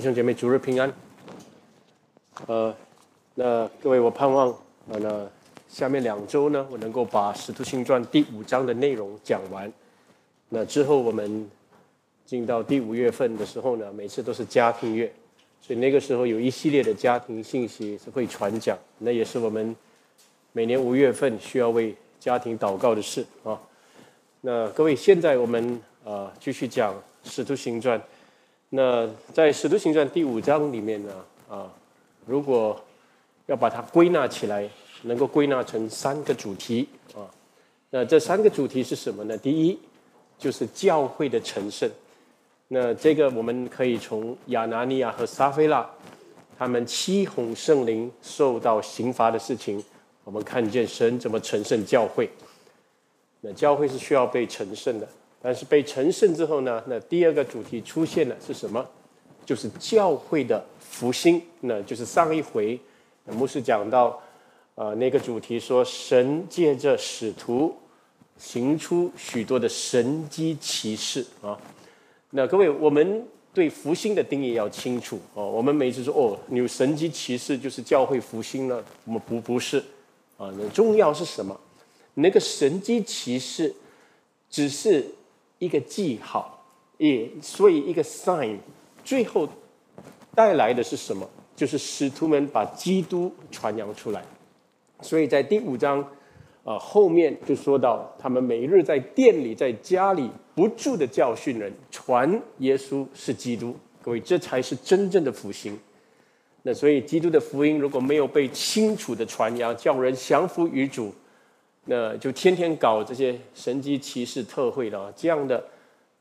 弟兄姐妹，主日平安。呃，那各位，我盼望呃，那下面两周呢，我能够把《使徒行传》第五章的内容讲完。那之后我们进到第五月份的时候呢，每次都是家庭月，所以那个时候有一系列的家庭信息是会传讲。那也是我们每年五月份需要为家庭祷告的事啊。那各位，现在我们呃继续讲《使徒行传》。那在《使徒行传》第五章里面呢，啊，如果要把它归纳起来，能够归纳成三个主题啊。那这三个主题是什么呢？第一就是教会的成圣。那这个我们可以从亚拿尼亚和撒菲拉他们欺哄圣灵受到刑罚的事情，我们看见神怎么成圣教会。那教会是需要被成圣的。但是被成圣之后呢？那第二个主题出现了是什么？就是教会的复兴。那就是上一回牧师讲到，呃，那个主题说神借着使徒行出许多的神机骑士啊。那各位，我们对复兴的定义要清楚哦。我们每次说哦，有神机骑士就是教会复兴了，我们不不是啊。那重要是什么？那个神机骑士只是。一个记号，也所以一个 sign，最后带来的是什么？就是使徒们把基督传扬出来。所以在第五章啊后面就说到，他们每日在店里、在家里不住的教训人，传耶稣是基督。各位，这才是真正的福星。那所以基督的福音如果没有被清楚的传扬，叫人降服于主。那就天天搞这些神机骑士特会的啊这样的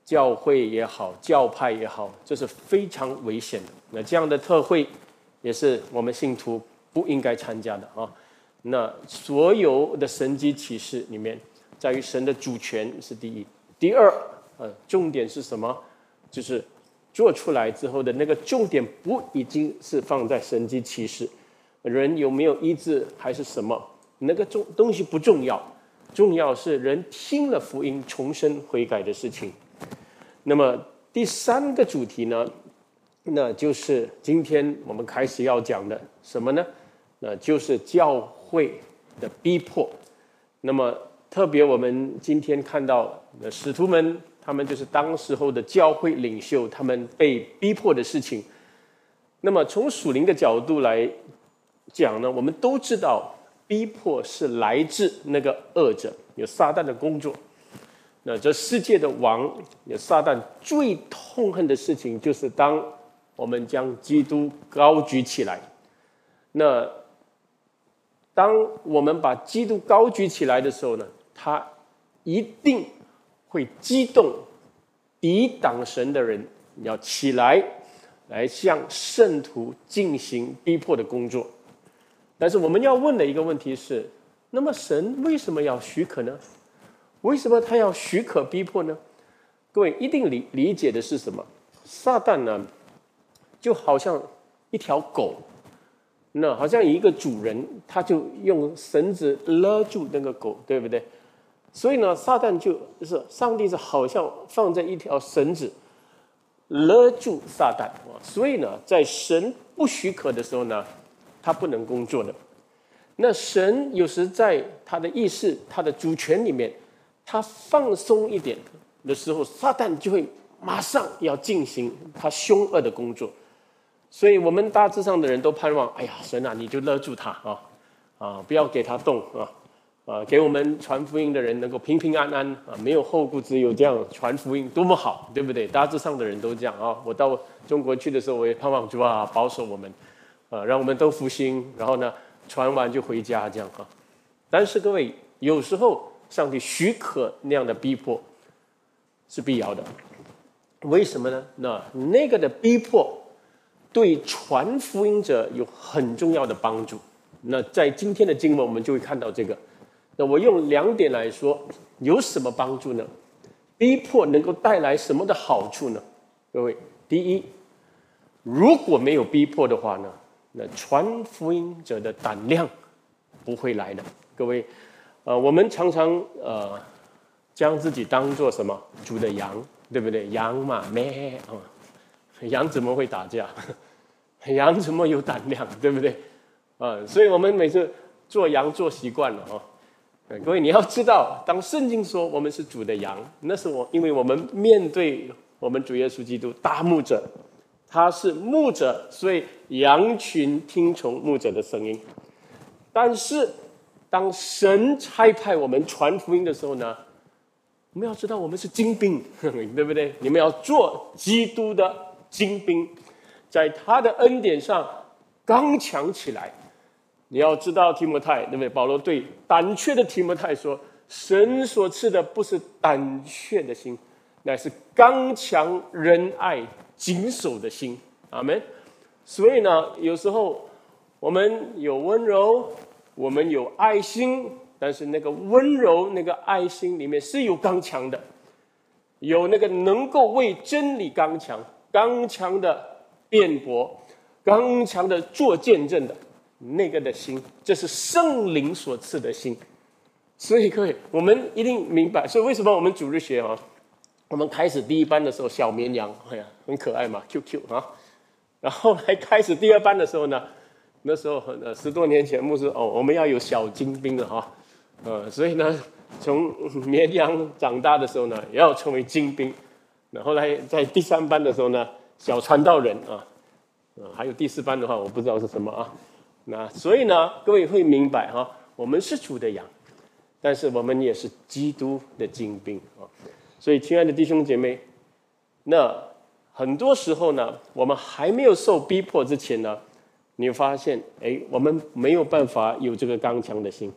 教会也好，教派也好，这是非常危险的。那这样的特会也是我们信徒不应该参加的啊。那所有的神机骑士里面，在于神的主权是第一，第二，呃，重点是什么？就是做出来之后的那个重点不已经是放在神机骑士，人有没有医治还是什么？那个重东西不重要，重要是人听了福音重生悔改的事情。那么第三个主题呢，那就是今天我们开始要讲的什么呢？那就是教会的逼迫。那么特别我们今天看到的使徒们，他们就是当时候的教会领袖，他们被逼迫的事情。那么从属灵的角度来讲呢，我们都知道。逼迫是来自那个恶者，有撒旦的工作。那这世界的王，有撒旦最痛恨的事情，就是当我们将基督高举起来。那当我们把基督高举起来的时候呢，他一定会激动抵挡神的人，要起来来向圣徒进行逼迫的工作。但是我们要问的一个问题是：那么神为什么要许可呢？为什么他要许可逼迫呢？各位一定理理解的是什么？撒旦呢，就好像一条狗，那好像一个主人，他就用绳子勒住那个狗，对不对？所以呢，撒旦就是上帝是好像放在一条绳子勒住撒旦。所以呢，在神不许可的时候呢。他不能工作的，那神有时在他的意识、他的主权里面，他放松一点的时候，撒旦就会马上要进行他凶恶的工作。所以，我们大致上的人都盼望：哎呀，神啊，你就勒住他啊，啊，不要给他动啊，啊，给我们传福音的人能够平平安安啊，没有后顾之忧，这样传福音多么好，对不对？大致上的人都这样啊。我到中国去的时候，我也盼望主啊，保守我们。啊，让我们都复兴，然后呢，传完就回家这样哈。但是各位，有时候上帝许可那样的逼迫是必要的，为什么呢？那那个的逼迫对传福音者有很重要的帮助。那在今天的经文，我们就会看到这个。那我用两点来说，有什么帮助呢？逼迫能够带来什么的好处呢？各位，第一，如果没有逼迫的话呢？那传福音者的胆量不会来的，各位，呃，我们常常呃将自己当做什么主的羊，对不对？羊嘛咩啊，羊怎么会打架？羊怎么有胆量？对不对？啊，所以我们每次做羊做习惯了哦。各位你要知道，当圣经说我们是主的羊，那是我，因为我们面对我们主耶稣基督大牧者，他是牧者，所以羊群听从牧者的声音。但是当神差派我们传福音的时候呢，我们要知道我们是精兵，对不对？你们要做基督的精兵，在他的恩典上刚强起来。你要知道提摩太，对不对？保罗对胆怯的提摩太说：“神所赐的不是胆怯的心，乃是刚强仁爱谨守的心。”阿门。所以呢，有时候我们有温柔，我们有爱心，但是那个温柔、那个爱心里面是有刚强的，有那个能够为真理刚强、刚强的辩驳、刚强的做见证的。那个的心，这是圣灵所赐的心，所以各位，我们一定明白。所以为什么我们主日学啊，我们开始第一班的时候，小绵羊，哎呀，很可爱嘛，Q Q 啊。然后来开始第二班的时候呢，那时候很呃十多年前牧师哦，我们要有小精兵了哈，呃，所以呢，从绵羊长大的时候呢，也要成为精兵。然后来在第三班的时候呢，小传道人啊，呃，还有第四班的话，我不知道是什么啊。那所以呢，各位会明白哈，我们是主的羊，但是我们也是基督的精兵啊。所以，亲爱的弟兄姐妹，那很多时候呢，我们还没有受逼迫之前呢，你发现，哎，我们没有办法有这个刚强的心。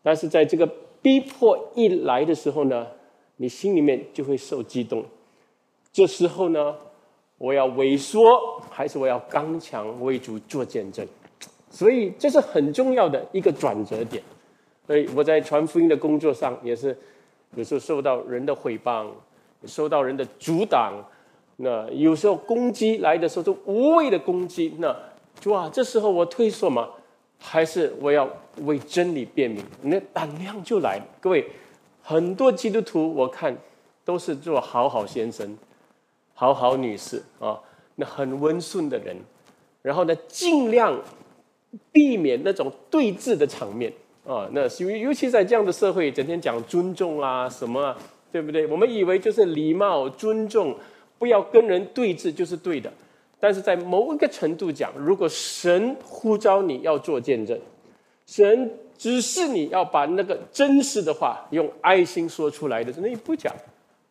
但是在这个逼迫一来的时候呢，你心里面就会受激动。这时候呢，我要萎缩，还是我要刚强为主做见证？所以这是很重要的一个转折点，所以我在传福音的工作上也是有时候受到人的诽谤，受到人的阻挡，那有时候攻击来的时候都无谓的攻击，那哇，这时候我退缩吗？还是我要为真理辩明？那胆量就来了。各位，很多基督徒我看都是做好好先生、好好女士啊，那很温顺的人，然后呢，尽量。避免那种对峙的场面啊，那尤尤其在这样的社会，整天讲尊重啊什么，啊，对不对？我们以为就是礼貌、尊重，不要跟人对峙就是对的。但是在某一个程度讲，如果神呼召你要做见证，神指示你要把那个真实的话用爱心说出来的，那你不讲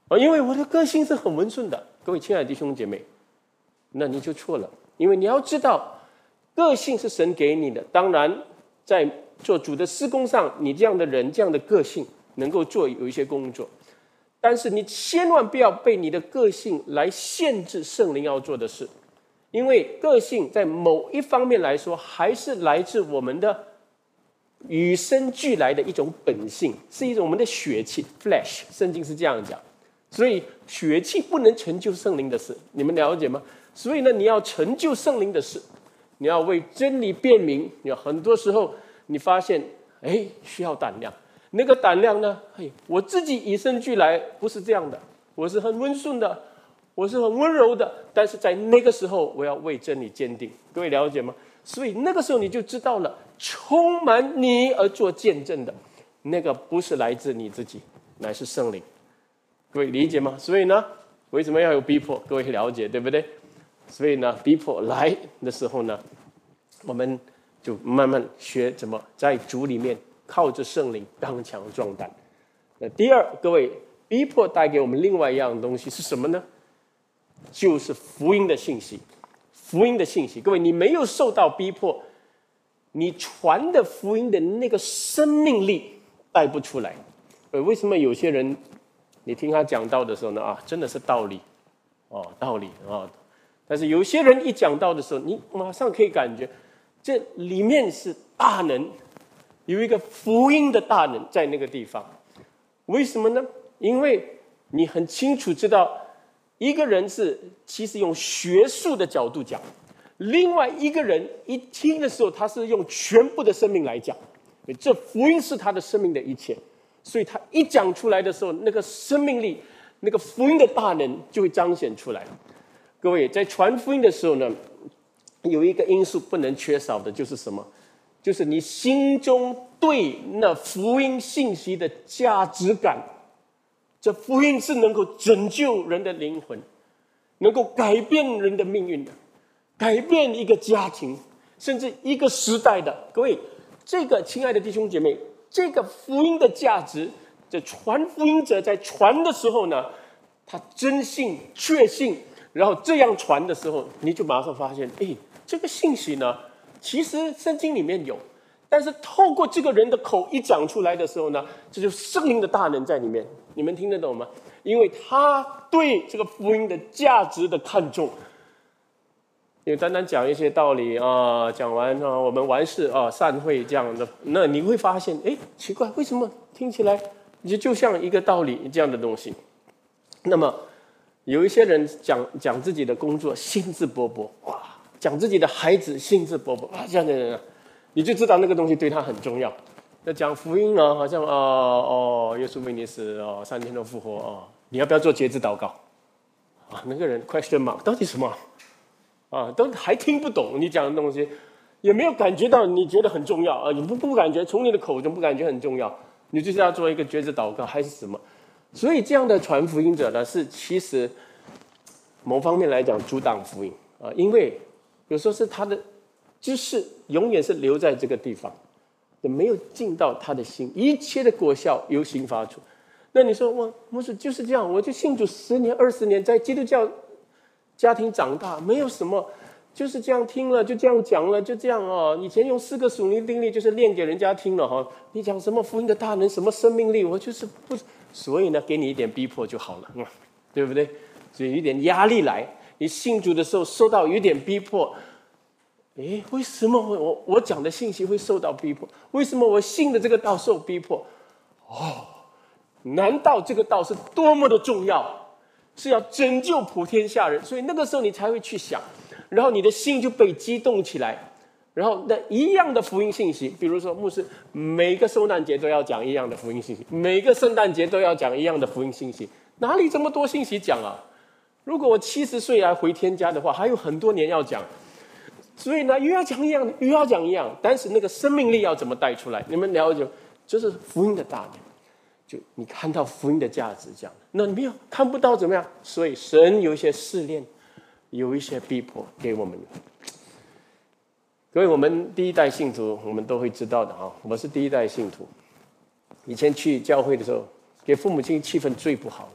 啊？因为我的个性是很温顺的，各位亲爱的弟兄姐妹，那你就错了，因为你要知道。个性是神给你的，当然，在做主的施工上，你这样的人，这样的个性能够做有一些工作，但是你千万不要被你的个性来限制圣灵要做的事，因为个性在某一方面来说，还是来自我们的与生俱来的一种本性，是一种我们的血气 （flesh）。圣经是这样讲，所以血气不能成就圣灵的事，你们了解吗？所以呢，你要成就圣灵的事。你要为真理辩明，有很多时候你发现，哎，需要胆量。那个胆量呢？嘿，我自己与生俱来不是这样的，我是很温顺的，我是很温柔的。但是在那个时候，我要为真理坚定。各位了解吗？所以那个时候你就知道了，充满你而做见证的，那个不是来自你自己，乃是圣灵。各位理解吗？所以呢，为什么要有逼迫？各位了解对不对？所以呢，逼迫来的时候呢，我们就慢慢学怎么在主里面靠着圣灵刚强壮胆。那第二，各位，逼迫带给我们另外一样东西是什么呢？就是福音的信息。福音的信息，各位，你没有受到逼迫，你传的福音的那个生命力带不出来。呃，为什么有些人你听他讲道的时候呢？啊，真的是道理，哦，道理啊。但是有些人一讲到的时候，你马上可以感觉，这里面是大能，有一个福音的大能在那个地方。为什么呢？因为你很清楚知道，一个人是其实用学术的角度讲，另外一个人一听的时候，他是用全部的生命来讲，这福音是他的生命的一切，所以他一讲出来的时候，那个生命力、那个福音的大能就会彰显出来。各位在传福音的时候呢，有一个因素不能缺少的，就是什么？就是你心中对那福音信息的价值感。这福音是能够拯救人的灵魂，能够改变人的命运的，改变一个家庭，甚至一个时代的。各位，这个亲爱的弟兄姐妹，这个福音的价值，这传福音者在传的时候呢，他真信、确信，然后这样传的时候，你就马上发现，哎，这个信息呢，其实圣经里面有，但是透过这个人的口一讲出来的时候呢，这就圣灵的大能在里面。你们听得懂吗？因为他对这个福音的价值的看重，因为单单讲一些道理啊，讲完啊，我们完事啊，散会这样的，那你会发现，哎，奇怪，为什么听起来就就像一个道理这样的东西？那么有一些人讲讲自己的工作，兴致勃勃，哇，讲自己的孩子，兴致勃勃啊，这样的人啊，你就知道那个东西对他很重要。那讲福音啊？好像啊哦，耶稣为你死哦，三天都复活哦，你要不要做节制祷告？啊，那个人 question mark 到底什么？啊，都还听不懂你讲的东西，也没有感觉到你觉得很重要啊，你不不感觉从你的口中不感觉很重要，你就是要做一个节制祷告还是什么？所以这样的传福音者呢，是其实某方面来讲阻挡福音啊，因为有时候是他的知识永远是留在这个地方。也没有进到他的心，一切的果效由心发出。那你说，我牧师就是这样，我就信主十年、二十年，在基督教家庭长大，没有什么，就是这样听了，就这样讲了，就这样哦。以前用四个属灵定律，就是练给人家听了哈。你讲什么福音的大能，什么生命力，我就是不，所以呢，给你一点逼迫就好了，对不对？所以一点压力来，你信主的时候受到有点逼迫。哎，为什么我我讲的信息会受到逼迫？为什么我信的这个道受逼迫？哦，难道这个道是多么的重要，是要拯救普天下人？所以那个时候你才会去想，然后你的心就被激动起来，然后那一样的福音信息，比如说牧师每个圣诞节都要讲一样的福音信息，每个圣诞节都要讲一样的福音信息，哪里这么多信息讲啊？如果我七十岁来回天家的话，还有很多年要讲。所以呢，又要讲一样，又要讲一样，但是那个生命力要怎么带出来？你们了解，就是福音的大能，就你看到福音的价值，这样。那没有看不到怎么样？所以神有一些试炼，有一些逼迫给我们。各位，我们第一代信徒，我们都会知道的啊。我是第一代信徒，以前去教会的时候，给父母亲气氛最不好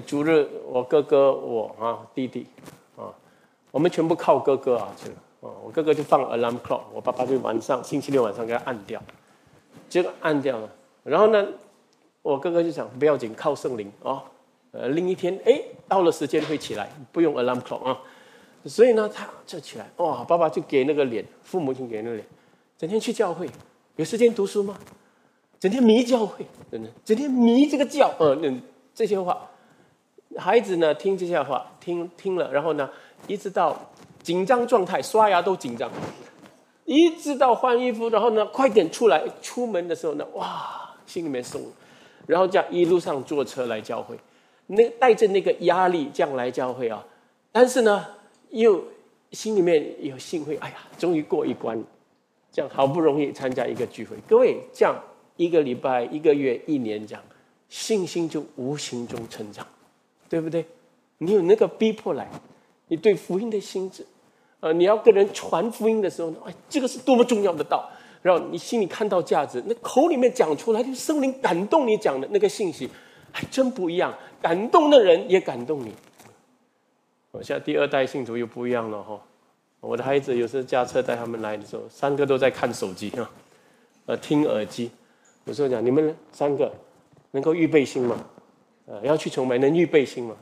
主日，我哥哥，我啊，弟弟。啊我们全部靠哥哥啊，这个哦，我哥哥就放 alarm clock，我爸爸就晚上星期六晚上给他按掉，结果按掉了。然后呢，我哥哥就想不要紧，靠圣灵啊，呃，另一天哎到了时间会起来，不用 alarm clock 啊。所以呢，他就起来，哇，爸爸就给那个脸，父母亲给那个脸，整天去教会，有时间读书吗？整天迷教会，真的，整天迷这个教，嗯，这些话，孩子呢听这些话，听听了，然后呢。一直到紧张状态，刷牙都紧张，一直到换衣服，然后呢，快点出来出门的时候呢，哇，心里面松，然后这样一路上坐车来教会，那带着那个压力这样来教会啊，但是呢，又心里面有幸会，哎呀，终于过一关，这样好不容易参加一个聚会，各位这样一个礼拜、一个月、一年这样，信心就无形中成长，对不对？你有那个逼迫来。你对福音的心智，呃，你要跟人传福音的时候呢，哎，这个是多么重要的道，然后你心里看到价值，那口里面讲出来，就圣灵感动你讲的那个信息，还真不一样，感动的人也感动你。我现在第二代信徒又不一样了哈，我的孩子有时候驾车带他们来的时候，三个都在看手机啊，呃，听耳机。有时候讲你们三个能够预备心吗？呃，要去崇拜能预备心吗？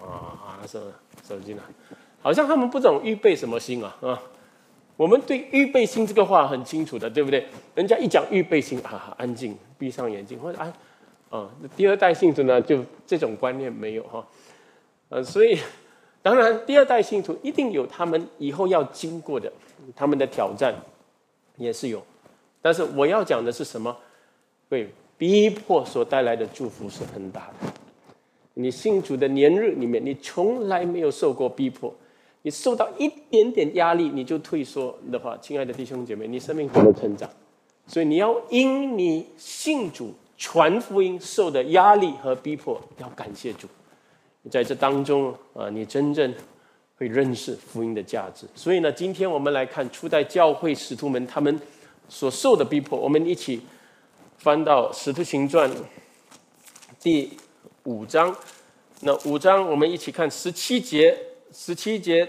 啊啊，是。手机呢？好像他们不懂预备什么心啊啊！我们对预备心这个话很清楚的，对不对？人家一讲预备心啊，安静，闭上眼睛或者啊啊。第二代信徒呢，就这种观念没有哈。呃，所以当然，第二代信徒一定有他们以后要经过的他们的挑战，也是有。但是我要讲的是什么？对，逼迫所带来的祝福是很大的。你信主的年日里面，你从来没有受过逼迫，你受到一点点压力你就退缩的话，亲爱的弟兄姐妹，你生命怎么成长？所以你要因你信主传福音受的压力和逼迫，要感谢主。在这当中啊，你真正会认识福音的价值。所以呢，今天我们来看初代教会使徒们他们所受的逼迫，我们一起翻到《使徒行传》第。五章，那五章我们一起看十七节，十七节。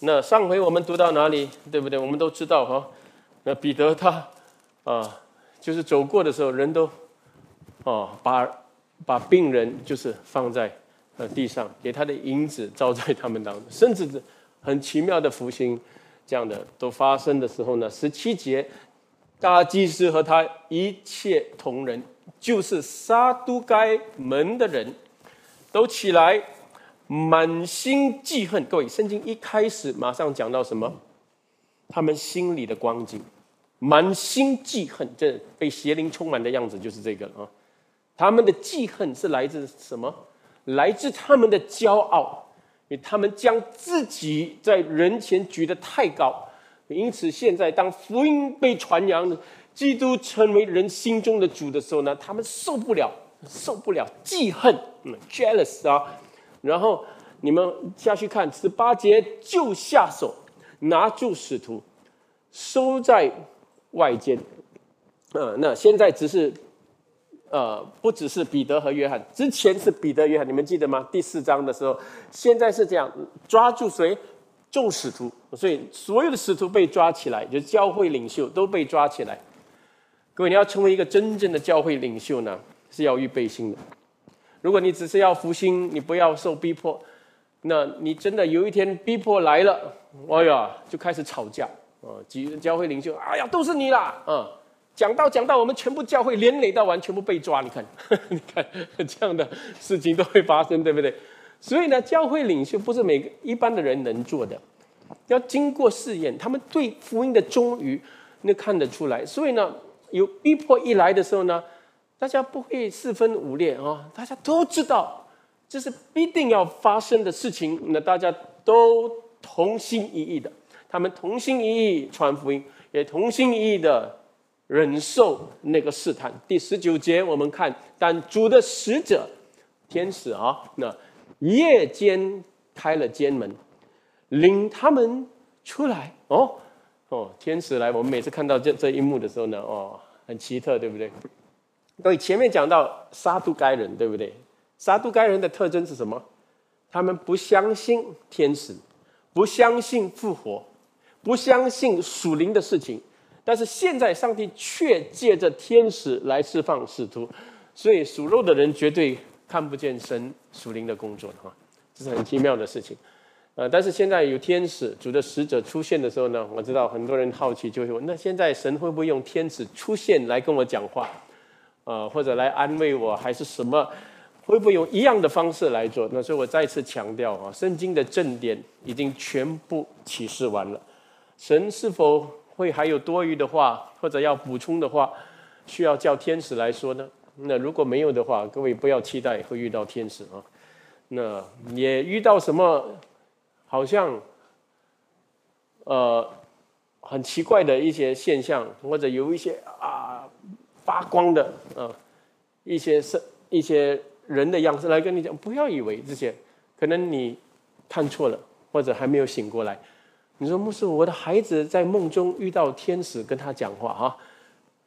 那上回我们读到哪里，对不对？我们都知道哈。那彼得他啊，就是走过的时候，人都哦，把把病人就是放在呃地上，给他的银子照在他们当中，甚至很奇妙的福星，这样的都发生的时候呢，十七节，大祭司和他一切同仁。就是撒都该门的人，都起来，满心记恨。各位，圣经一开始马上讲到什么？他们心里的光景，满心记恨，这被邪灵充满的样子就是这个啊。他们的记恨是来自什么？来自他们的骄傲，因为他们将自己在人前举得太高，因此现在当福音被传扬。基督成为人心中的主的时候呢，他们受不了，受不了，记恨，嗯，jealous 啊。然后你们下去看十八节，就下手拿住使徒，收在外间。嗯，那现在只是，呃，不只是彼得和约翰，之前是彼得、约翰，你们记得吗？第四章的时候，现在是这样，抓住谁？众使徒。所以所有的使徒被抓起来，就教会领袖都被抓起来。各位，你要成为一个真正的教会领袖呢，是要预备心的。如果你只是要复兴，你不要受逼迫，那你真的有一天逼迫来了，哎呀，就开始吵架啊！几教会领袖，哎呀，都是你啦！啊，讲到讲到，我们全部教会连累到完，全部被抓。你看，你看这样的事情都会发生，对不对？所以呢，教会领袖不是每个一般的人能做的，要经过试验，他们对福音的忠于，那看得出来。所以呢。有逼迫一来的时候呢，大家不会四分五裂啊，大家都知道这是必定要发生的事情，那大家都同心一意的，他们同心一意传福音，也同心一意的忍受那个试探。第十九节我们看，但主的使者天使啊，那夜间开了监门，领他们出来哦。哦，天使来！我们每次看到这这一幕的时候呢，哦，很奇特，对不对？所以，前面讲到杀都该人，对不对？杀都该人的特征是什么？他们不相信天使，不相信复活，不相信属灵的事情。但是现在上帝却借着天使来释放使徒，所以属肉的人绝对看不见神属灵的工作哈，这是很奇妙的事情。呃，但是现在有天使主的使者出现的时候呢，我知道很多人好奇，就会问：那现在神会不会用天使出现来跟我讲话？呃，或者来安慰我，还是什么？会不会用一样的方式来做？那所以我再次强调啊，圣经的正点已经全部启示完了。神是否会还有多余的话，或者要补充的话，需要叫天使来说呢？那如果没有的话，各位不要期待会遇到天使啊。那也遇到什么？好像，呃，很奇怪的一些现象，或者有一些啊发光的啊一些是一些人的样子来跟你讲，不要以为这些可能你看错了，或者还没有醒过来。你说牧师，我的孩子在梦中遇到天使跟他讲话哈，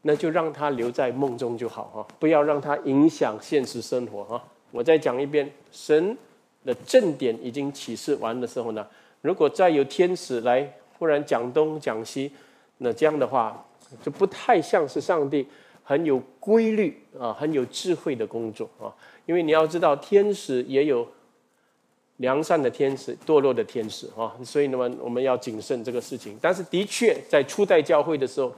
那就让他留在梦中就好哈，不要让他影响现实生活哈。我再讲一遍，神。的正点已经启示完的时候呢，如果再有天使来忽然讲东讲西，那这样的话就不太像是上帝很有规律啊、很有智慧的工作啊。因为你要知道，天使也有良善的天使、堕落的天使啊，所以呢我们要谨慎这个事情。但是的确，在初代教会的时候，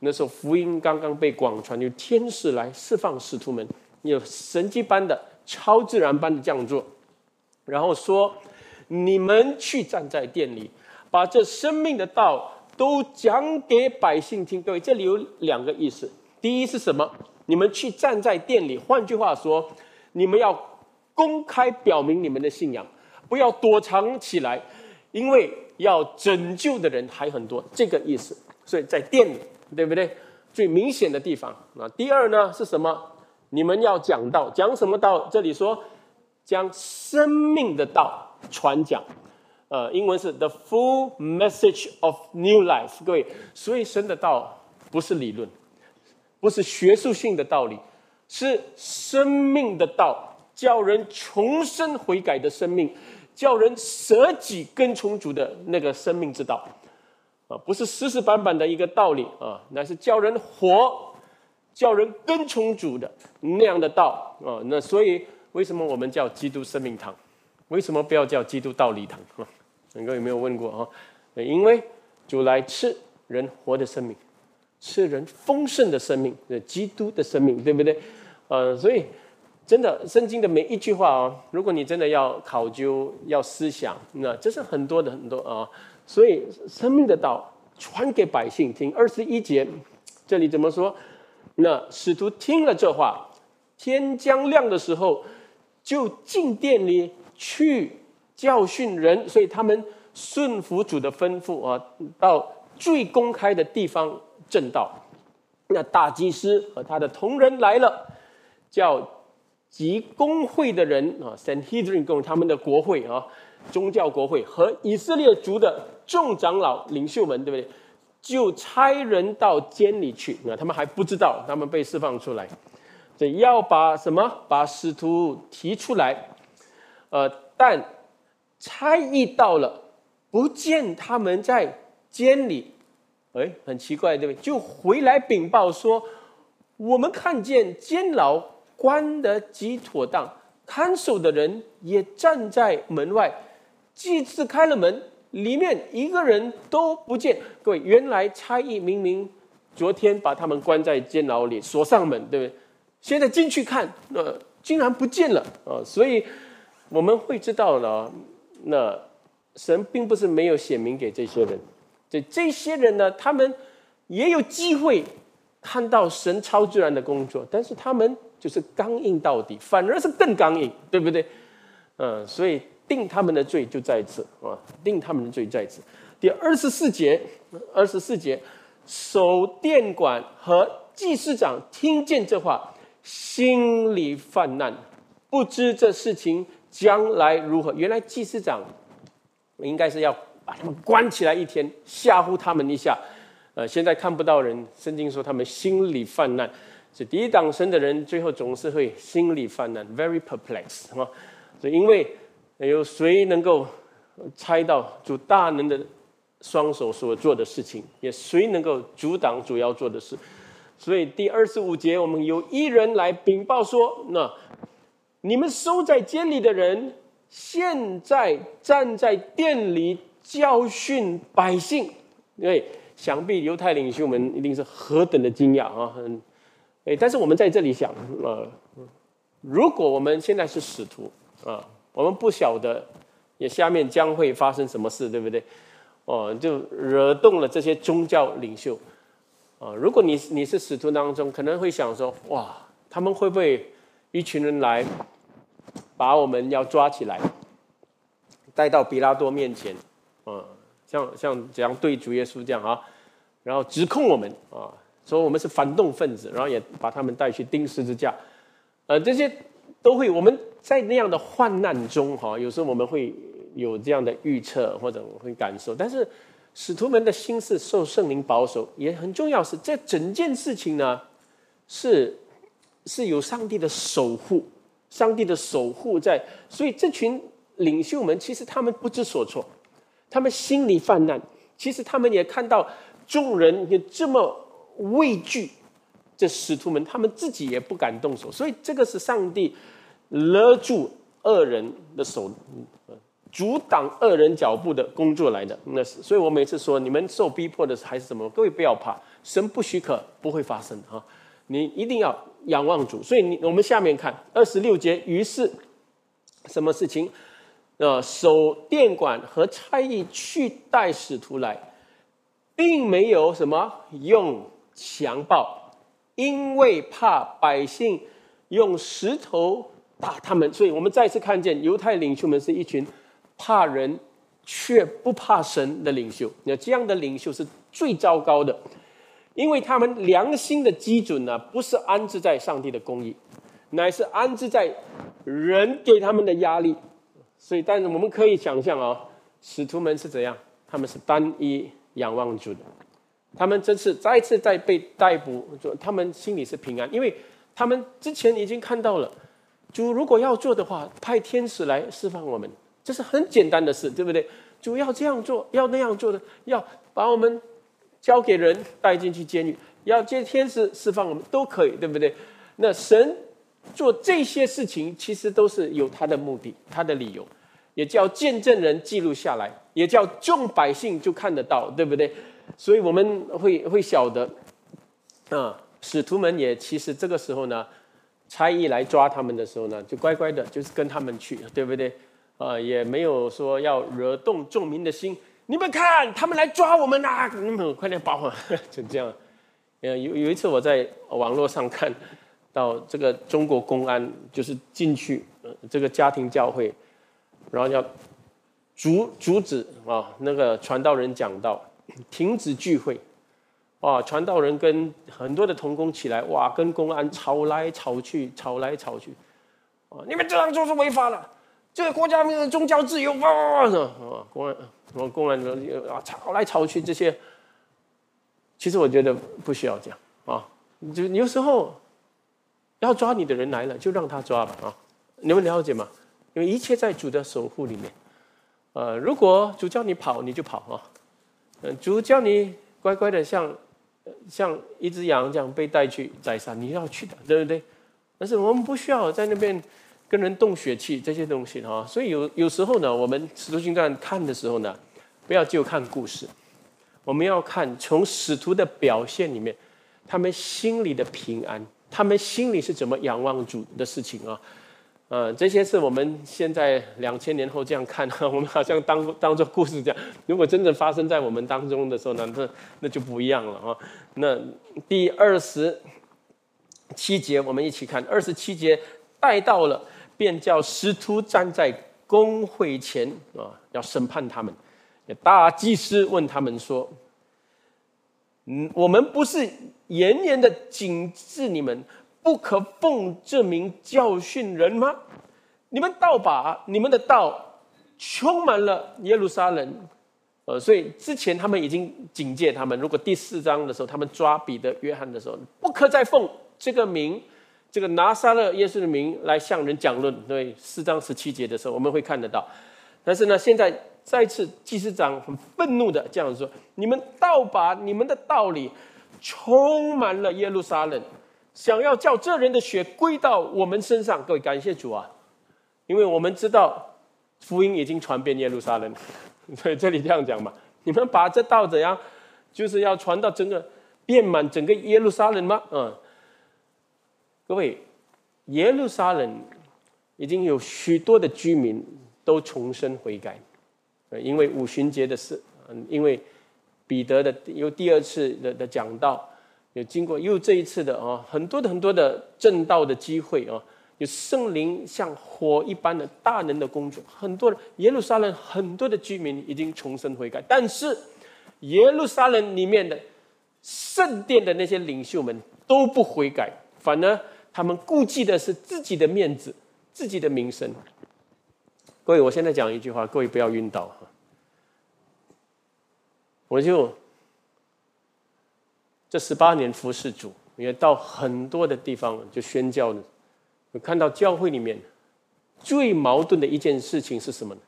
那时候福音刚刚被广传，有天使来释放使徒们，有神迹般的、超自然般的降座。然后说：“你们去站在店里，把这生命的道都讲给百姓听。”各位，这里有两个意思。第一是什么？你们去站在店里，换句话说，你们要公开表明你们的信仰，不要躲藏起来，因为要拯救的人还很多。这个意思，所以在店里，对不对？最明显的地方啊。第二呢是什么？你们要讲道，讲什么道？这里说将生命的道传讲。呃，英文是 the full message of new life。各位，所以神的道不是理论，不是学术性的道理，是生命的道，叫人重生悔改的生命，叫人舍己跟从主的那个生命之道。啊，不是死死板板的一个道理啊，那是叫人活，叫人跟从主的那样的道啊。那所以，为什么我们叫基督生命堂？为什么不要叫基督道理堂？各位有没有问过啊？因为主来吃人活的生命，吃人丰盛的生命，基督的生命，对不对？呃，所以真的圣经的每一句话啊，如果你真的要考究、要思想，那这是很多的很多啊。所以生命的道传给百姓听。二十一节这里怎么说？那使徒听了这话，天将亮的时候，就进店里去。教训人，所以他们顺服主的吩咐啊，到最公开的地方正道。那大祭司和他的同仁来了，叫集公会的人啊，Sanhedrin 共他们的国会啊，宗教国会和以色列族的众长老领袖们，对不对？就差人到监里去啊，他们还不知道，他们被释放出来，所以要把什么？把使徒提出来，呃，但。差役到了，不见他们在监里，哎，很奇怪，对不对？就回来禀报说，我们看见监牢关得极妥当，看守的人也站在门外。祭司开了门，里面一个人都不见。各位，原来差役明明昨天把他们关在监牢里，锁上门，对不对？现在进去看，呃，竟然不见了啊！所以我们会知道了。那神并不是没有显明给这些人，这这些人呢，他们也有机会看到神超自然的工作，但是他们就是刚硬到底，反而是更刚硬，对不对？嗯，所以定他们的罪就在此啊，定他们的罪在此。第二十四节，二十四节，守殿管和祭司长听见这话，心里泛难，不知这事情。将来如何？原来祭司长应该是要把他们关起来一天，吓唬他们一下。呃，现在看不到人，圣经说他们心里泛滥。是抵挡神的人，最后总是会心里泛滥，very perplexed 哈。所以，因为有谁能够猜到主大能的双手所做的事情，也谁能够阻挡主要做的事？所以第二十五节，我们有一人来禀报说，那。你们收在监里的人，现在站在店里教训百姓，因为想必犹太领袖们一定是何等的惊讶啊！很，哎，但是我们在这里想，呃，如果我们现在是使徒啊，我们不晓得也下面将会发生什么事，对不对？哦，就惹动了这些宗教领袖啊。如果你你是使徒当中，可能会想说，哇，他们会不会？一群人来，把我们要抓起来，带到比拉多面前，啊，像像这样对主耶稣这样啊，然后指控我们啊，说我们是反动分子，然后也把他们带去钉十字架，呃，这些都会我们在那样的患难中哈，有时候我们会有这样的预测或者会感受，但是使徒们的心是受圣灵保守，也很重要是这整件事情呢是。是有上帝的守护，上帝的守护在，所以这群领袖们其实他们不知所措，他们心里泛滥，其实他们也看到众人也这么畏惧，这使徒们他们自己也不敢动手，所以这个是上帝勒住恶人的手，阻挡恶人脚步的工作来的。那是，所以我每次说你们受逼迫的还是什么，各位不要怕，神不许可不会发生哈。你一定要仰望主，所以你我们下面看二十六节，于是什么事情？呃，守殿管和差役去带使徒来，并没有什么用强暴，因为怕百姓用石头打他们。所以我们再次看见犹太领袖们是一群怕人却不怕神的领袖。那这样的领袖是最糟糕的，因为他们良心的基准呢，不是安置在上帝的公义，乃是安置在人给他们的压力。所以，但是我们可以想象啊，使徒们是怎样？他们是单一仰望主的。他们这次再次在被逮捕，他们心里是平安，因为他们之前已经看到了，主如果要做的话，派天使来释放我们，这是很简单的事，对不对？主要这样做，要那样做的，要把我们交给人带进去监狱，要借天使释放我们都可以，对不对？那神做这些事情，其实都是有他的目的，他的理由，也叫见证人记录下来，也叫众百姓就看得到，对不对？所以我们会会晓得，啊，使徒们也其实这个时候呢，差役来抓他们的时候呢，就乖乖的，就是跟他们去，对不对？啊，也没有说要惹动众民的心。你们看，他们来抓我们啦！你们快点跑！就这样。呃，有有一次我在网络上看到这个中国公安就是进去这个家庭教会，然后要阻阻止啊那个传道人讲道。停止聚会，啊！传道人跟很多的童工起来，哇，跟公安吵来吵去，吵来吵去，啊！你们这样做是违法的，这个国家没有宗教自由，啊！公安，公安啊，吵来吵去这些，其实我觉得不需要这样啊，就有时候要抓你的人来了，就让他抓吧，啊！你们了解吗？因为一切在主的守护里面，呃，如果主叫你跑，你就跑啊。嗯，主叫你乖乖的像，像一只羊这样被带去宰杀，你要去的，对不对？但是我们不需要在那边跟人动血气这些东西哈。所以有有时候呢，我们使徒行传看的时候呢，不要就看故事，我们要看从使徒的表现里面，他们心里的平安，他们心里是怎么仰望主的事情啊。呃，这些是我们现在两千年后这样看，我们好像当当做故事这样。如果真正发生在我们当中的时候呢，那那就不一样了啊。那第二十七节，我们一起看二十七节，带到了，便叫师徒站在公会前啊，要审判他们。大祭司问他们说：“嗯，我们不是严严的警示你们？”不可奉这名教训人吗？你们倒把你们的道充满了耶路撒冷，呃，所以之前他们已经警戒他们，如果第四章的时候他们抓彼得、约翰的时候，不可再奉这个名，这个拿撒勒耶稣的名来向人讲论。对，四章十七节的时候我们会看得到。但是呢，现在再次祭司长很愤怒的这样说：你们倒把你们的道理充满了耶路撒冷。想要叫这人的血归到我们身上，各位感谢主啊！因为我们知道福音已经传遍耶路撒冷，所以这里这样讲嘛：你们把这道怎样，就是要传到整个遍满整个耶路撒冷吗？嗯，各位，耶路撒冷已经有许多的居民都重生悔改，因为五旬节的事，嗯，因为彼得的有第二次的的讲道。有经过又这一次的啊，很多的很多的正道的机会啊，有圣灵像火一般的大能的工作，很多人耶路撒冷很多的居民已经重生悔改，但是耶路撒冷里面的圣殿的那些领袖们都不悔改，反而他们顾忌的是自己的面子、自己的名声。各位，我现在讲一句话，各位不要晕倒哈，我就。这十八年服侍主，也到很多的地方就宣教了。我看到教会里面最矛盾的一件事情是什么呢？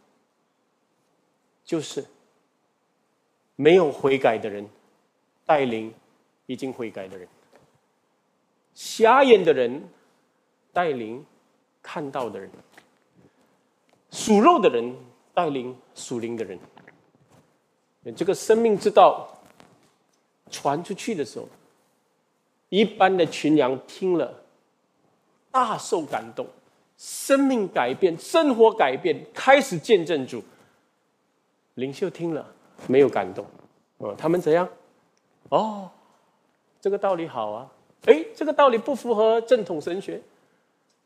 就是没有悔改的人带领已经悔改的人，瞎眼的人带领看到的人，属肉的人带领属灵的人。这个生命之道。传出去的时候，一般的群羊听了，大受感动，生命改变，生活改变，开始见证主。领袖听了没有感动，哦，他们怎样？哦，这个道理好啊，哎，这个道理不符合正统神学，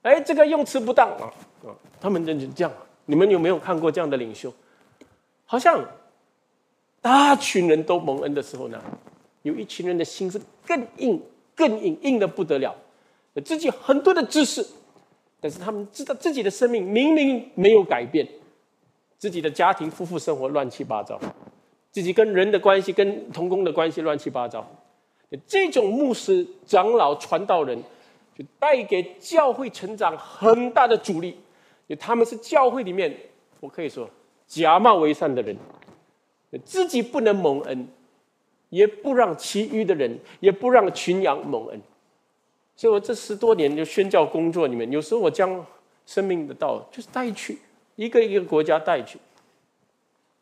哎，这个用词不当啊啊！他们就这样。你们有没有看过这样的领袖？好像大群人都蒙恩的时候呢，有一群人的心是更硬、更硬，硬的不得了。自己很多的知识，但是他们知道自己的生命明明没有改变，自己的家庭、夫妇生活乱七八糟，自己跟人的关系、跟同工的关系乱七八糟。这种牧师、长老、传道人，就带给教会成长很大的阻力。就他们是教会里面，我可以说假冒为善的人，自己不能蒙恩，也不让其余的人，也不让群羊蒙恩。所以我这十多年就宣教工作里面，有时候我将生命的道就是带去一个一个国家带去。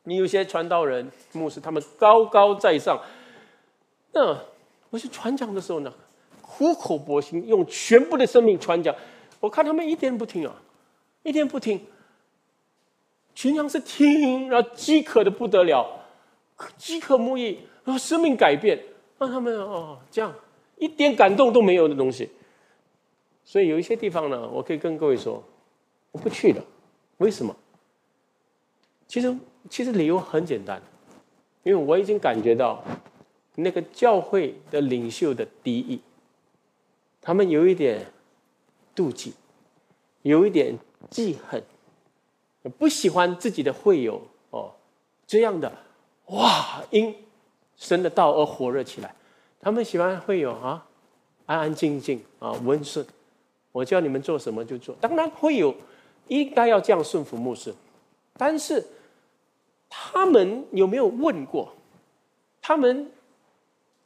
你有些传道人、牧师，他们高高在上，那。我去传讲的时候呢，苦口婆心用全部的生命传讲，我看他们一点不听啊，一点不听。群羊是听，然后饥渴的不得了，饥渴沐浴，然后生命改变，让他们哦这样一点感动都没有的东西。所以有一些地方呢，我可以跟各位说，我不去了。为什么？其实其实理由很简单，因为我已经感觉到。那个教会的领袖的敌意，他们有一点妒忌，有一点记恨，不喜欢自己的会友哦这样的哇，因神的道而火热起来。他们喜欢会友啊，安安静静啊，温顺。我叫你们做什么就做。当然会有应该要这样顺服牧师，但是他们有没有问过他们？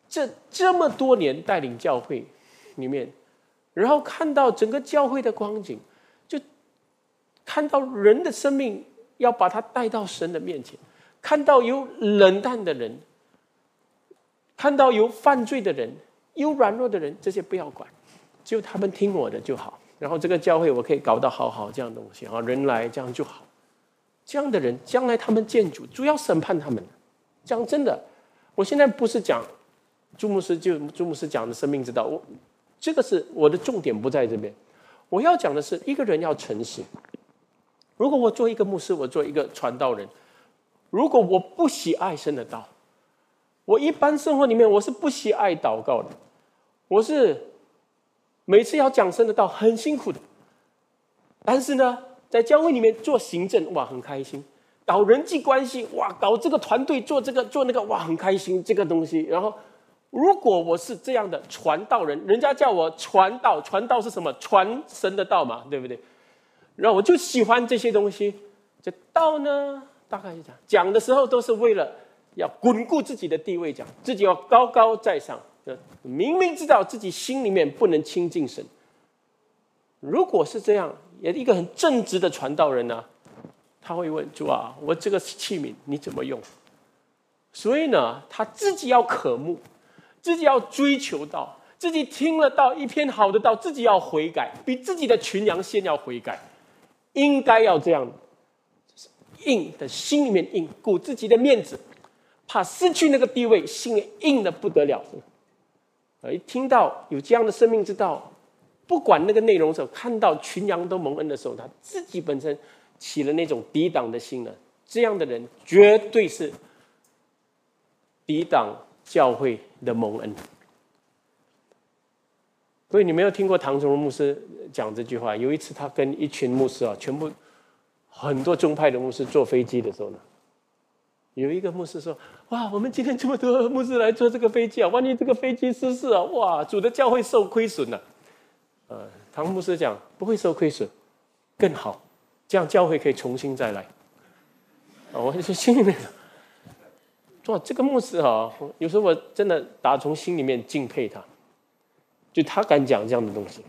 这这么多年带领教会里面，然后看到整个教会的光景，就看到人的生命要把他带到神的面前，看到有冷淡的人，看到有犯罪的人，有软弱的人，这些不要管，就他们听我的就好。然后这个教会我可以搞得好好这样东西啊，人来这样就好。这样的人将来他们建主，主要审判他们。讲真的，我现在不是讲。朱牧师就朱牧师讲的生命之道，我这个是我的重点不在这边。我要讲的是一个人要诚实。如果我做一个牧师，我做一个传道人，如果我不喜爱神的道，我一般生活里面我是不喜爱祷告的，我是每次要讲神的道很辛苦的。但是呢，在教会里面做行政哇很开心，搞人际关系哇搞这个团队做这个做那个哇很开心这个东西，然后。如果我是这样的传道人，人家叫我传道，传道是什么？传神的道嘛，对不对？然后我就喜欢这些东西。这道呢，大概是讲讲的时候都是为了要巩固自己的地位，讲自己要高高在上。明明知道自己心里面不能亲近神。如果是这样，也一个很正直的传道人呢，他会问主啊，我这个器皿你怎么用？所以呢，他自己要渴慕。自己要追求到，自己听了到一篇好的道，自己要悔改，比自己的群羊先要悔改，应该要这样，硬的心里面硬，顾自己的面子，怕失去那个地位，心里硬的不得了。啊，一听到有这样的生命之道，不管那个内容的时候，看到群羊都蒙恩的时候，他自己本身起了那种抵挡的心了。这样的人绝对是抵挡。教会的蒙恩，所以你没有听过唐崇荣牧师讲这句话。有一次，他跟一群牧师啊，全部很多宗派的牧师坐飞机的时候呢，有一个牧师说：“哇，我们今天这么多牧师来坐这个飞机啊，万一这个飞机失事啊，哇，主的教会受亏损了。”呃，唐牧师讲不会受亏损，更好，这样教会可以重新再来。啊，我就心里面。哇，这个牧师哈，有时候我真的打从心里面敬佩他，就他敢讲这样的东西，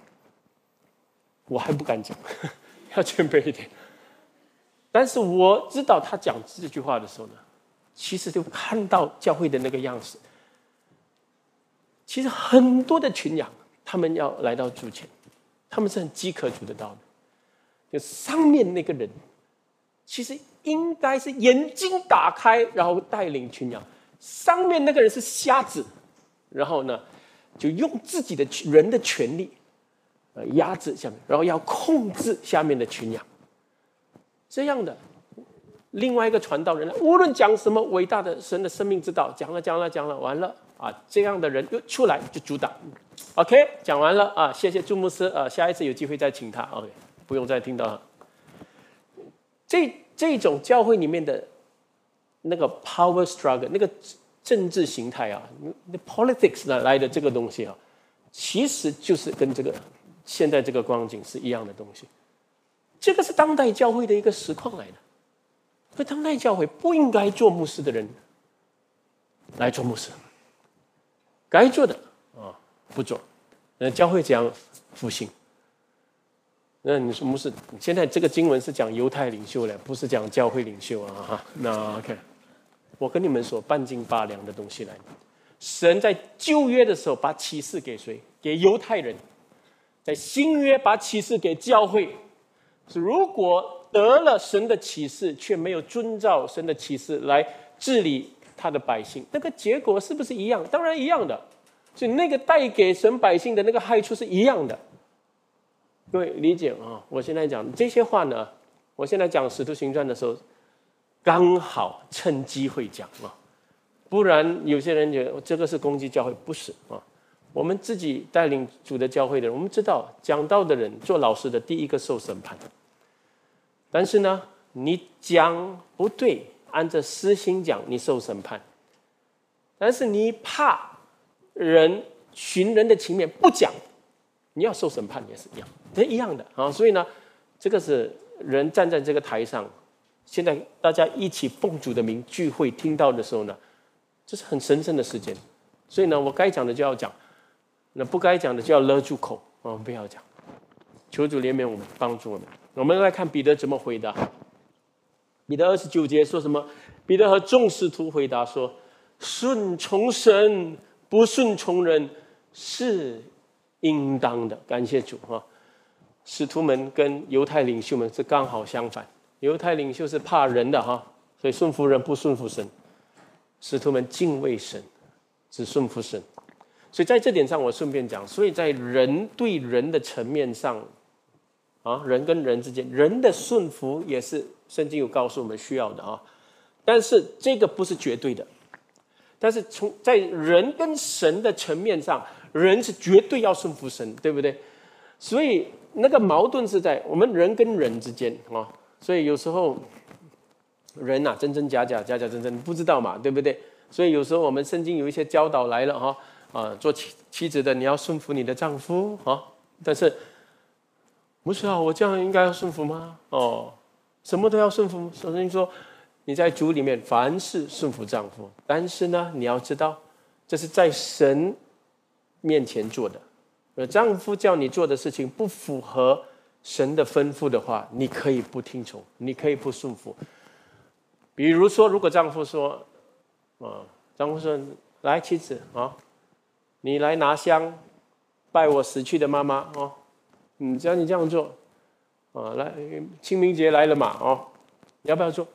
我还不敢讲，要谦卑一点。但是我知道他讲这句话的时候呢，其实就看到教会的那个样子。其实很多的群羊，他们要来到主前，他们是很饥渴主的道的。就上面那个人，其实。应该是眼睛打开，然后带领群羊。上面那个人是瞎子，然后呢，就用自己的人的权利，呃压制下面，然后要控制下面的群羊。这样的另外一个传道人，无论讲什么伟大的神的生命之道，讲了讲了讲了，完了啊，这样的人又出来就阻挡。OK，讲完了啊，谢谢朱牧师啊，下一次有机会再请他。OK，不用再听到了。这这种教会里面的那个 power struggle，那个政治形态啊，那 politics 来来的这个东西啊，其实就是跟这个现在这个光景是一样的东西。这个是当代教会的一个实况来的。所以当代教会不应该做牧师的人来做牧师，该做的啊不做。那教会讲复兴，那你说牧师，现在这个经文是讲犹太领袖了，不是讲教会领袖啊哈。那 OK，我跟你们说半斤八两的东西来。神在旧约的时候把启示给谁？给犹太人。在新约把启示给教会。是如果。得了神的启示，却没有遵照神的启示来治理他的百姓，那个结果是不是一样？当然一样的。所以那个带给神百姓的那个害处是一样的。各位理解啊？我现在讲这些话呢，我现在讲使徒行传的时候，刚好趁机会讲啊，不然有些人觉得这个是攻击教会，不是啊。我们自己带领主的教会的人，我们知道讲道的人做老师的第一个受审判。但是呢，你讲不对，按着私心讲，你受审判。但是你怕人寻人的情面不讲，你要受审判也是一样，都一样的啊。所以呢，这个是人站在这个台上，现在大家一起奉主的名聚会听到的时候呢，这是很神圣的时间。所以呢，我该讲的就要讲，那不该讲的就要勒住口啊，不要讲。求主怜悯我们，帮助我们。我们来看彼得怎么回答。彼得二十九节说什么？彼得和众使徒回答说：“顺从神，不顺从人，是应当的。”感谢主哈！使徒们跟犹太领袖们是刚好相反。犹太领袖是怕人的哈，所以顺服人不顺服神。使徒们敬畏神，只顺服神。所以在这点上，我顺便讲，所以在人对人的层面上。啊，人跟人之间，人的顺服也是圣经有告诉我们需要的啊。但是这个不是绝对的。但是从在人跟神的层面上，人是绝对要顺服神，对不对？所以那个矛盾是在我们人跟人之间啊。所以有时候人呐，真真假假，假假真真，不知道嘛，对不对？所以有时候我们圣经有一些教导来了哈啊，做妻妻子的你要顺服你的丈夫啊，但是。不是啊，我这样应该要顺服吗？哦，什么都要顺服。首先说，你在主里面凡事顺服丈夫，但是呢，你要知道，这是在神面前做的。而丈夫叫你做的事情不符合神的吩咐的话，你可以不听从，你可以不顺服。比如说，如果丈夫说，啊，丈夫说，来，妻子啊，你来拿香拜我死去的妈妈哦。嗯，只要你这样做，啊，来清明节来了嘛，哦，你要不要做？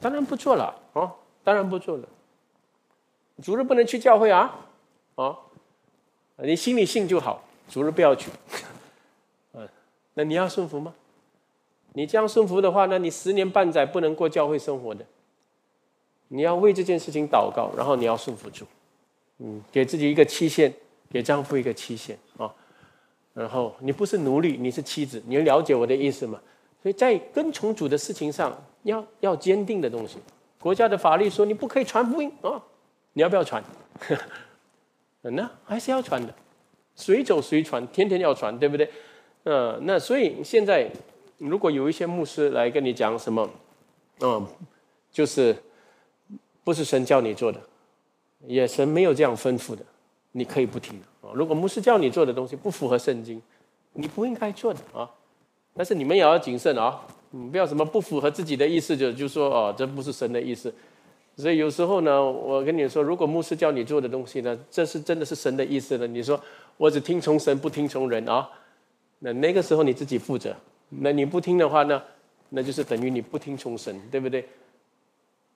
当然不做了，哦，当然不做了。主日不能去教会啊，啊，你心里信就好，主日不要去。嗯，那你要顺服吗？你这样顺服的话，那你十年半载不能过教会生活的。你要为这件事情祷告，然后你要顺服主，嗯，给自己一个期限，给丈夫一个期限，啊。然后你不是奴隶，你是妻子，你了解我的意思吗？所以在跟从主的事情上，要要坚定的东西。国家的法律说你不可以传福音啊，你要不要传？那还是要传的，随走随传，天天要传，对不对？嗯，那所以现在如果有一些牧师来跟你讲什么，嗯，就是不是神叫你做的，也神没有这样吩咐的。你可以不听啊！如果牧师叫你做的东西不符合圣经，你不应该做的啊！但是你们也要谨慎啊！嗯，不要什么不符合自己的意思就就说哦，这不是神的意思。所以有时候呢，我跟你说，如果牧师叫你做的东西呢，这是真的是神的意思呢，你说我只听从神，不听从人啊？那那个时候你自己负责。那你不听的话呢，那就是等于你不听从神，对不对？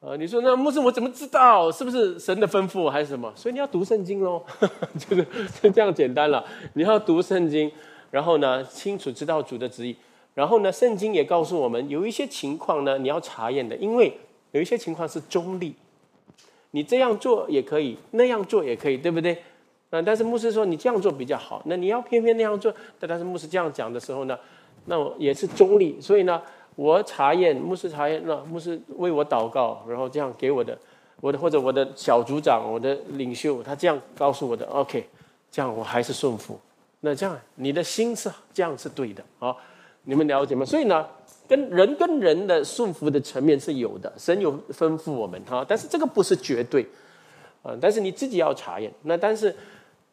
啊，你说那牧师我怎么知道是不是神的吩咐还是什么？所以你要读圣经喽，就是就这样简单了。你要读圣经，然后呢，清楚知道主的旨意。然后呢，圣经也告诉我们，有一些情况呢，你要查验的，因为有一些情况是中立，你这样做也可以，那样做也可以，对不对？啊，但是牧师说你这样做比较好，那你要偏偏那样做，但是牧师这样讲的时候呢，那我也是中立，所以呢，我查验牧师查验，那牧师为我祷告，然后这样给我的，我的或者我的小组长、我的领袖，他这样告诉我的，OK，这样我还是顺服，那这样你的心是这样是对的啊。你们了解吗？所以呢，跟人跟人的束缚的层面是有的，神有吩咐我们哈，但是这个不是绝对，啊，但是你自己要查验。那但是，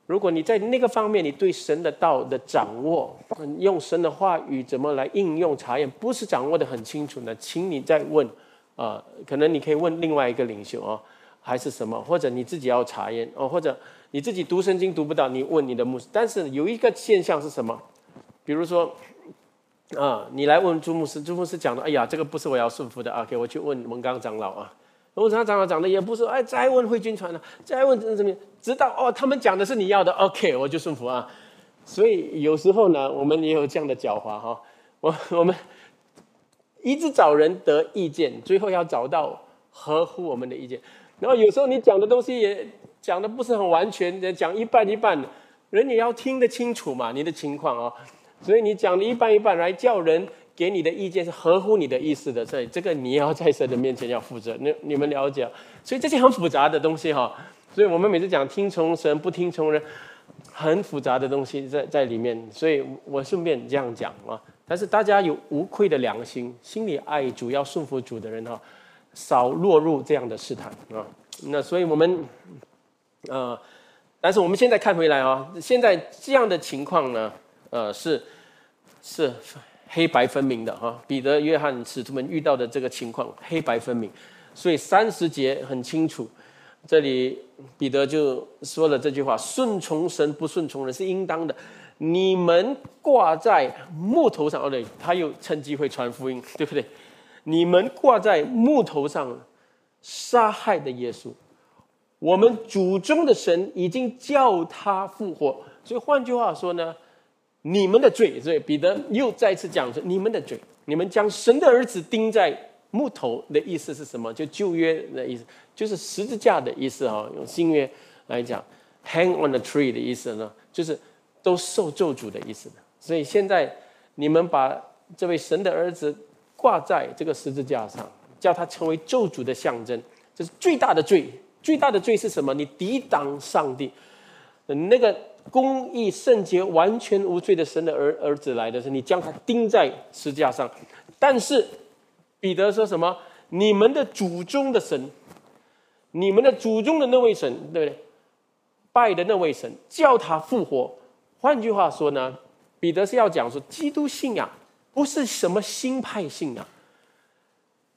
如果你在那个方面，你对神的道的掌握，用神的话语怎么来应用查验，不是掌握的很清楚呢？请你再问，啊，可能你可以问另外一个领袖啊，还是什么，或者你自己要查验哦，或者你自己读圣经读不到，你问你的牧师。但是有一个现象是什么？比如说。啊，你来问朱牧师，朱牧师讲的，哎呀，这个不是我要顺服的啊，给我去问蒙刚长老啊。蒙刚长老讲的也不是，哎，再问慧君传了，再问怎么怎么，直到哦，他们讲的是你要的，OK，我就顺服啊。所以有时候呢，我们也有这样的狡猾哈，我我们一直找人得意见，最后要找到合乎我们的意见。然后有时候你讲的东西也讲的不是很完全，讲一半一半，人也要听得清楚嘛，你的情况啊。所以你讲的一半一半来叫人给你的意见是合乎你的意思的，所以这个你要在神的面前要负责。那你们了解？所以这些很复杂的东西哈，所以我们每次讲听从神不听从人，很复杂的东西在在里面。所以我顺便这样讲啊，但是大家有无愧的良心，心里爱主要顺服主的人哈，少落入这样的试探啊。那所以我们呃，但是我们现在看回来啊，现在这样的情况呢？呃，是是黑白分明的哈。彼得、约翰、使徒们遇到的这个情况黑白分明，所以三十节很清楚。这里彼得就说了这句话：“顺从神，不顺从人是应当的。你们挂在木头上，哦对，他又趁机会传福音，对不对？你们挂在木头上杀害的耶稣，我们祖宗的神已经叫他复活。所以换句话说呢？”你们的罪，所以彼得又再次讲说：你们的罪，你们将神的儿子钉在木头的意思是什么？就旧约的意思，就是十字架的意思啊。用新约来讲，hang on the tree 的意思呢，就是都受咒诅的意思的。所以现在你们把这位神的儿子挂在这个十字架上，叫他成为咒诅的象征，这是最大的罪。最大的罪是什么？你抵挡上帝，那个。公义圣洁、完全无罪的神的儿儿子来的是你将他钉在石架上，但是彼得说什么？你们的祖宗的神，你们的祖宗的那位神，对不对？拜的那位神叫他复活。换句话说呢，彼得是要讲说，基督信仰不是什么新派信仰，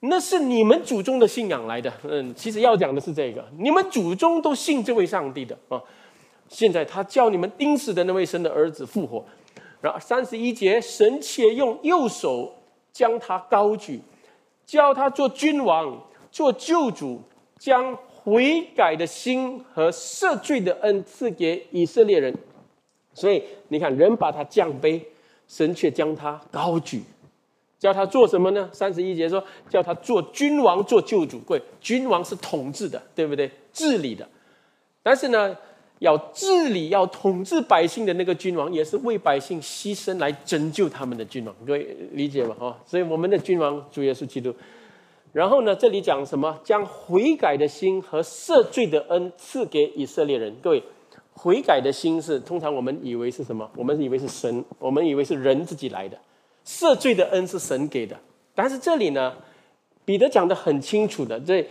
那是你们祖宗的信仰来的。嗯，其实要讲的是这个，你们祖宗都信这位上帝的啊。现在他叫你们钉死的那位神的儿子复活，然后三十一节，神且用右手将他高举，叫他做君王，做救主，将悔改的心和赦罪的恩赐给以色列人。所以你看，人把他降卑，神却将他高举，叫他做什么呢？三十一节说，叫他做君王，做救主。贵君王是统治的，对不对？治理的，但是呢？要治理、要统治百姓的那个君王，也是为百姓牺牲来拯救他们的君王，各位理解吗？哈，所以我们的君王主耶稣基督。然后呢，这里讲什么？将悔改的心和赦罪的恩赐给以色列人。各位，悔改的心是通常我们以为是什么？我们以为是神，我们以为是人自己来的。赦罪的恩是神给的，但是这里呢，彼得讲的很清楚的，这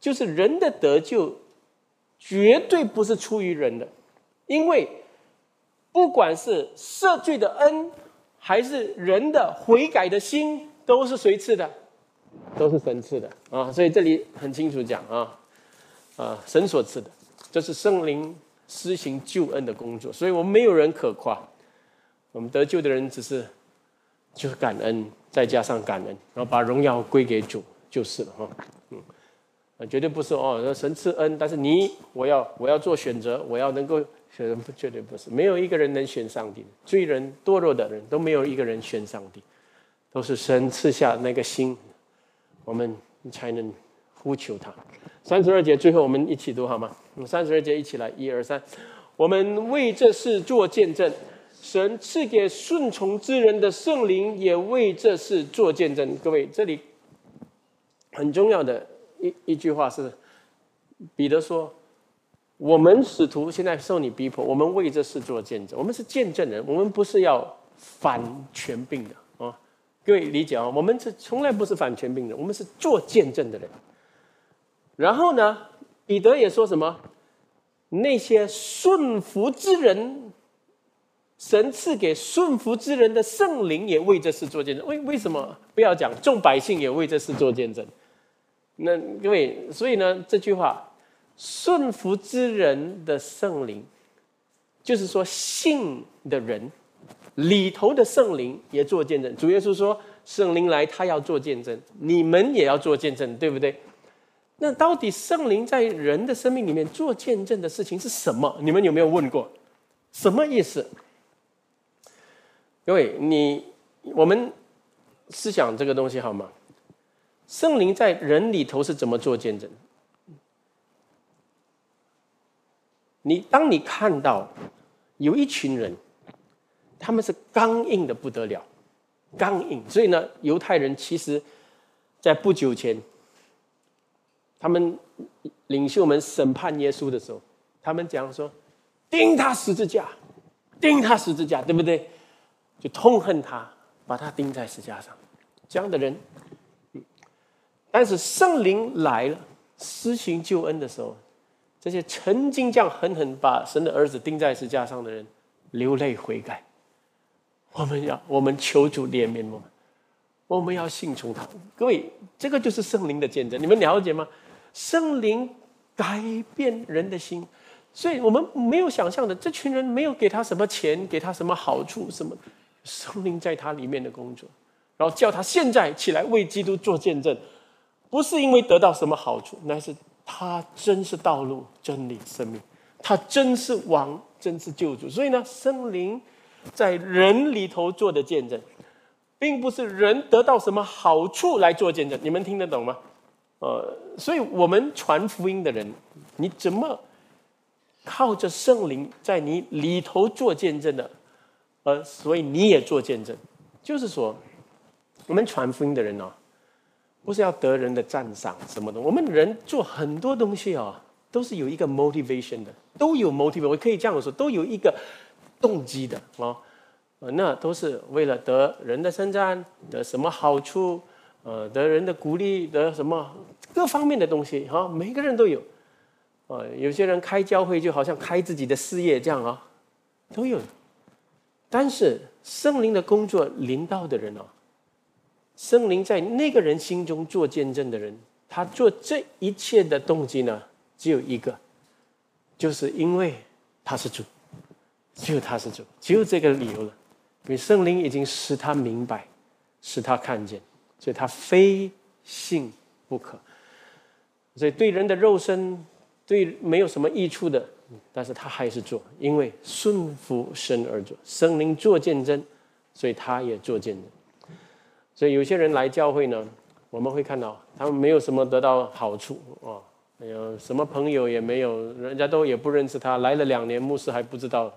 就是人的得救。绝对不是出于人的，因为不管是赦罪的恩，还是人的悔改的心，都是谁赐的？都是神赐的啊！所以这里很清楚讲啊，啊，神所赐的，这是圣灵施行救恩的工作。所以我们没有人可夸，我们得救的人只是就是感恩，再加上感恩，然后把荣耀归给主就是了哈。嗯。啊，绝对不是哦！神赐恩，但是你，我要，我要做选择，我要能够绝不绝对不是，没有一个人能选上帝。罪人、堕落的人都没有一个人选上帝，都是神赐下那个心，我们才能呼求他。三十二节最后我们一起读好吗？三十二节一起来，一二三，我们为这事做见证。神赐给顺从之人的圣灵也为这事做见证。各位，这里很重要的一一句话是，彼得说：“我们使徒现在受你逼迫，我们为这事做见证。我们是见证人，我们不是要反权柄的啊！各位理解啊？我们是从来不是反权柄的，我们是做见证的人。然后呢，彼得也说什么？那些顺服之人。”神赐给顺服之人的圣灵也为这事做见证。为为什么不要讲众百姓也为这事做见证？那各位，所以呢，这句话，顺服之人的圣灵，就是说信的人里头的圣灵也做见证。主耶稣说，圣灵来，他要做见证，你们也要做见证，对不对？那到底圣灵在人的生命里面做见证的事情是什么？你们有没有问过？什么意思？各位，你我们思想这个东西好吗？圣灵在人里头是怎么做见证？你当你看到有一群人，他们是刚硬的不得了，刚硬。所以呢，犹太人其实，在不久前，他们领袖们审判耶稣的时候，他们讲说：“钉他十字架，钉他十字架，对不对？”就痛恨他，把他钉在石架上，这样的人。但是圣灵来了，施行救恩的时候，这些曾经这样狠狠把神的儿子钉在石架上的人，流泪悔改。我们要，我们求主怜悯我们，我们要信从他。各位，这个就是圣灵的见证，你们了解吗？圣灵改变人的心，所以我们没有想象的，这群人没有给他什么钱，给他什么好处，什么。圣灵在他里面的工作，然后叫他现在起来为基督做见证，不是因为得到什么好处，那是他真是道路、真理、生命，他真是王，真是救主。所以呢，圣灵在人里头做的见证，并不是人得到什么好处来做见证。你们听得懂吗？呃，所以我们传福音的人，你怎么靠着圣灵在你里头做见证的？呃，所以你也做见证，就是说，我们传福音的人哦，不是要得人的赞赏什么的。我们人做很多东西哦，都是有一个 motivation 的，都有 motivation。我可以这样说，都有一个动机的哦。那都是为了得人的称赞，得什么好处？呃，得人的鼓励，得什么各方面的东西哈。每个人都有，呃，有些人开教会就好像开自己的事业这样啊，都有。但是圣灵的工作临到的人哦，圣灵在那个人心中做见证的人，他做这一切的动机呢，只有一个，就是因为他是主，只有他是主，只有这个理由了。因为圣灵已经使他明白，使他看见，所以他非信不可。所以对人的肉身，对没有什么益处的。但是他还是做，因为顺服神而做，圣灵做见证，所以他也做见证。所以有些人来教会呢，我们会看到他们没有什么得到好处啊，没有什么朋友也没有，人家都也不认识他，来了两年，牧师还不知道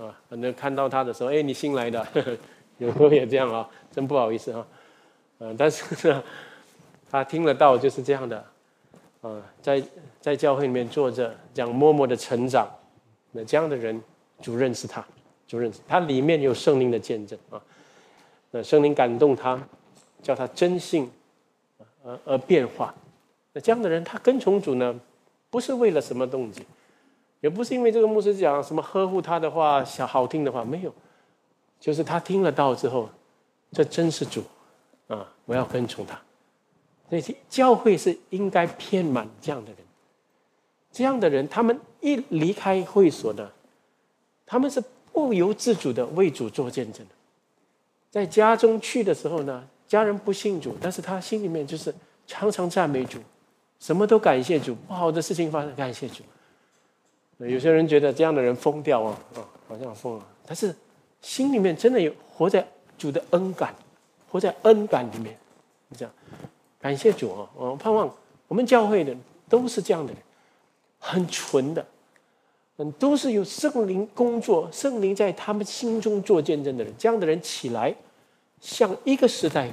啊。可能看到他的时候，哎，你新来的，有时候也这样啊，真不好意思啊。嗯，但是呢，他听得到就是这样的。啊，在在教会里面坐着，这样默默的成长，那这样的人，主认识他，主认识他里面有圣灵的见证啊，那圣灵感动他，叫他真信，而而变化，那这样的人他跟从主呢，不是为了什么动机，也不是因为这个牧师讲什么呵护他的话，想好听的话，没有，就是他听了道之后，这真是主，啊，我要跟从他。所以教会是应该骗满这样的人，这样的人，他们一离开会所的，他们是不由自主的为主做见证。在家中去的时候呢，家人不信主，但是他心里面就是常常赞美主，什么都感谢主，不好的事情发生感谢主。有些人觉得这样的人疯掉啊啊，好像疯了，但是心里面真的有活在主的恩感，活在恩感里面，这样感谢主啊！我盼望我们教会的都是这样的人，很纯的，嗯，都是有圣灵工作，圣灵在他们心中做见证的人，这样的人起来，像一个时代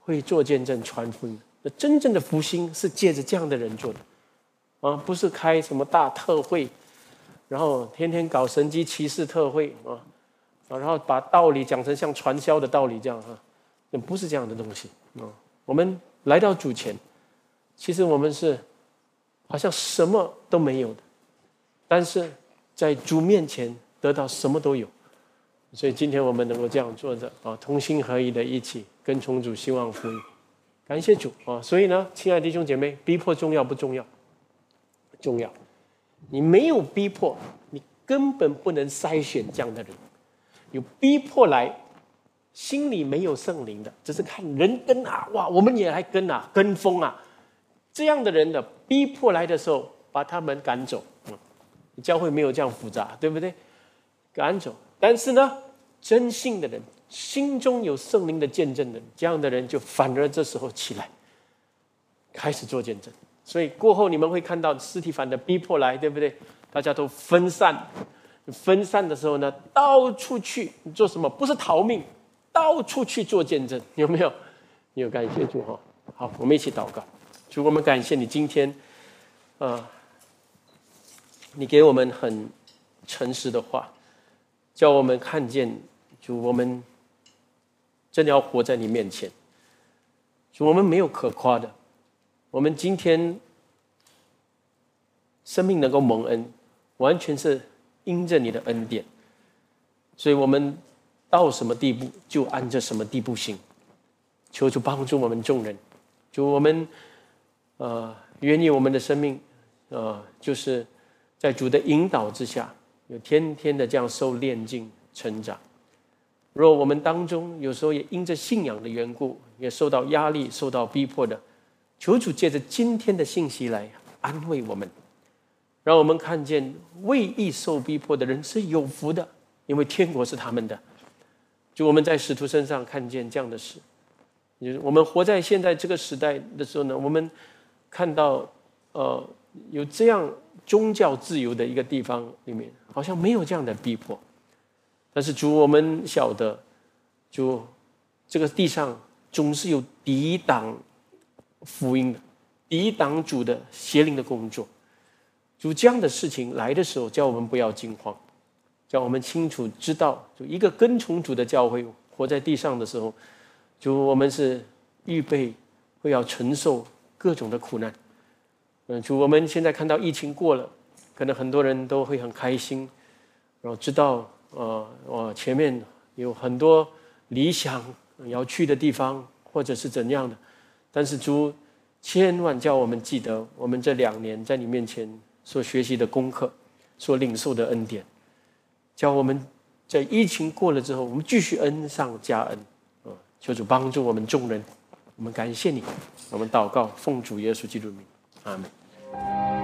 会做见证传福音。那真正的福星是借着这样的人做的，啊，不是开什么大特会。然后天天搞神机骑士特会啊，啊，然后把道理讲成像传销的道理这样哈，那不是这样的东西啊。我们来到主前，其实我们是好像什么都没有的，但是在主面前得到什么都有。所以今天我们能够这样坐着啊，同心合一的一起跟从主，希望福音，感谢主啊。所以呢，亲爱的弟兄姐妹，逼迫重要不重要？重要。你没有逼迫，你根本不能筛选这样的人。有逼迫来，心里没有圣灵的，只是看人跟啊，哇，我们也来跟啊，跟风啊。这样的人的逼迫来的时候，把他们赶走。嗯，教会没有这样复杂，对不对？赶走。但是呢，真信的人，心中有圣灵的见证的，这样的人就反而这时候起来，开始做见证。所以过后你们会看到尸体反的逼迫来，对不对？大家都分散，分散的时候呢，到处去做什么？不是逃命，到处去做见证，有没有？有感谢主哈。好，我们一起祷告，主，我们感谢你今天，啊，你给我们很诚实的话，叫我们看见，主，我们真的要活在你面前，主，我们没有可夸的。我们今天生命能够蒙恩，完全是因着你的恩典，所以我们到什么地步就按着什么地步行。求主帮助我们众人，就我们呃愿意我们的生命呃就是在主的引导之下，有天天的这样受炼净成长。若我们当中有时候也因着信仰的缘故，也受到压力、受到逼迫的。求主借着今天的信息来安慰我们，让我们看见为义受逼迫的人是有福的，因为天国是他们的。就我们在使徒身上看见这样的事，就是我们活在现在这个时代的时候呢，我们看到呃有这样宗教自由的一个地方里面，好像没有这样的逼迫。但是主，我们晓得，就这个地上总是有抵挡。福音的抵挡主的邪灵的工作，主这样的事情来的时候，叫我们不要惊慌，叫我们清楚知道，就一个跟从主的教会活在地上的时候，就我们是预备会要承受各种的苦难。嗯，就我们现在看到疫情过了，可能很多人都会很开心，然后知道，呃，我前面有很多理想要去的地方，或者是怎样的。但是主，千万叫我们记得，我们这两年在你面前所学习的功课，所领受的恩典，叫我们在疫情过了之后，我们继续恩上加恩，啊，求主帮助我们众人，我们感谢你，我们祷告，奉主耶稣基督名，阿门。